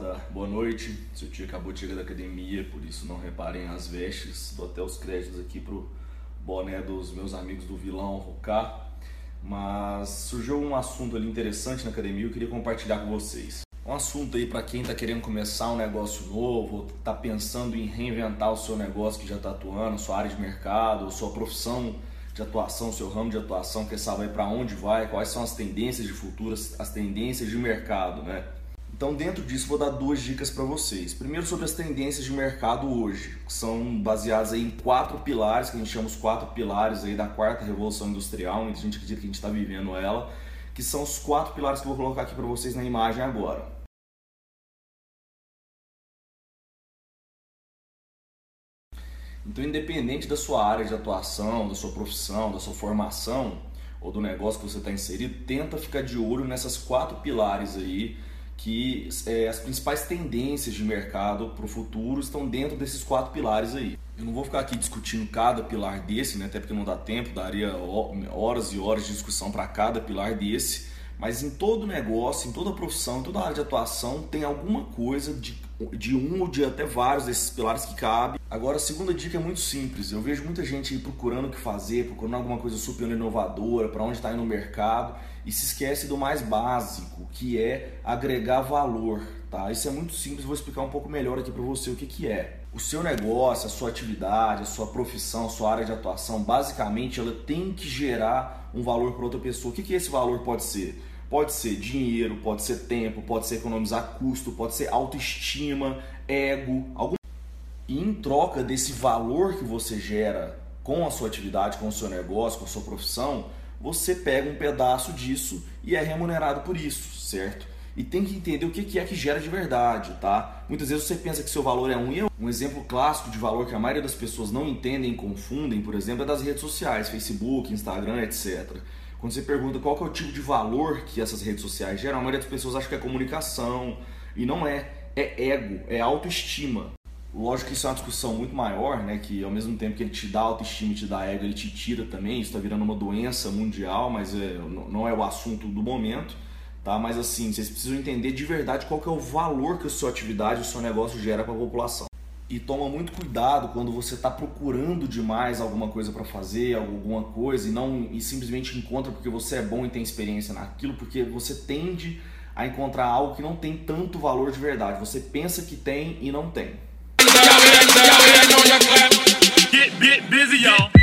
moçada, boa noite. Seu tio acabou de chegar da academia, por isso não reparem as vestes. Dou até os créditos aqui pro boné dos meus amigos do vilão Rocar. Mas surgiu um assunto ali interessante na academia e eu queria compartilhar com vocês. Um assunto aí para quem está querendo começar um negócio novo, está pensando em reinventar o seu negócio que já está atuando, sua área de mercado, sua profissão de atuação, seu ramo de atuação, quer saber para onde vai, quais são as tendências de futuras, as tendências de mercado, né? Então, dentro disso, vou dar duas dicas para vocês. Primeiro, sobre as tendências de mercado hoje, que são baseadas em quatro pilares, que a gente chama os quatro pilares aí da quarta revolução industrial, muita gente acredita que a gente está vivendo ela, que são os quatro pilares que eu vou colocar aqui para vocês na imagem agora. Então, independente da sua área de atuação, da sua profissão, da sua formação ou do negócio que você está inserido, tenta ficar de olho nessas quatro pilares aí que é, as principais tendências de mercado para o futuro estão dentro desses quatro pilares aí. Eu não vou ficar aqui discutindo cada pilar desse, né, até porque não dá tempo, daria horas e horas de discussão para cada pilar desse, mas em todo negócio, em toda profissão, em toda área de atuação, tem alguma coisa de, de um ou de até vários desses pilares que cabe. Agora, a segunda dica é muito simples. Eu vejo muita gente procurando o que fazer, procurando alguma coisa super inovadora, para onde está indo no mercado e se esquece do mais básico, que é agregar valor. Tá? Isso é muito simples, vou explicar um pouco melhor aqui para você o que, que é. O seu negócio, a sua atividade, a sua profissão, a sua área de atuação, basicamente ela tem que gerar um valor para outra pessoa. O que, que esse valor pode ser? Pode ser dinheiro, pode ser tempo, pode ser economizar custo, pode ser autoestima, ego, algum... E em troca desse valor que você gera com a sua atividade, com o seu negócio, com a sua profissão, você pega um pedaço disso e é remunerado por isso, certo? E tem que entender o que é que gera de verdade, tá? Muitas vezes você pensa que seu valor é um e é um exemplo clássico de valor que a maioria das pessoas não entendem e confundem, por exemplo, é das redes sociais, Facebook, Instagram, etc. Quando você pergunta qual é o tipo de valor que essas redes sociais geram, a maioria das pessoas acha que é comunicação e não é. É ego, é autoestima. Lógico que isso é uma discussão muito maior, né? Que ao mesmo tempo que ele te dá autoestima te dá ego, ele te tira também. Isso está virando uma doença mundial, mas é, não é o assunto do momento, tá? Mas assim, vocês precisam entender de verdade qual que é o valor que a sua atividade, o seu negócio gera para a população. E toma muito cuidado quando você está procurando demais alguma coisa para fazer, alguma coisa e não e simplesmente encontra porque você é bom e tem experiência naquilo, porque você tende a encontrar algo que não tem tanto valor de verdade. Você pensa que tem e não tem. Get, get busy, y'all.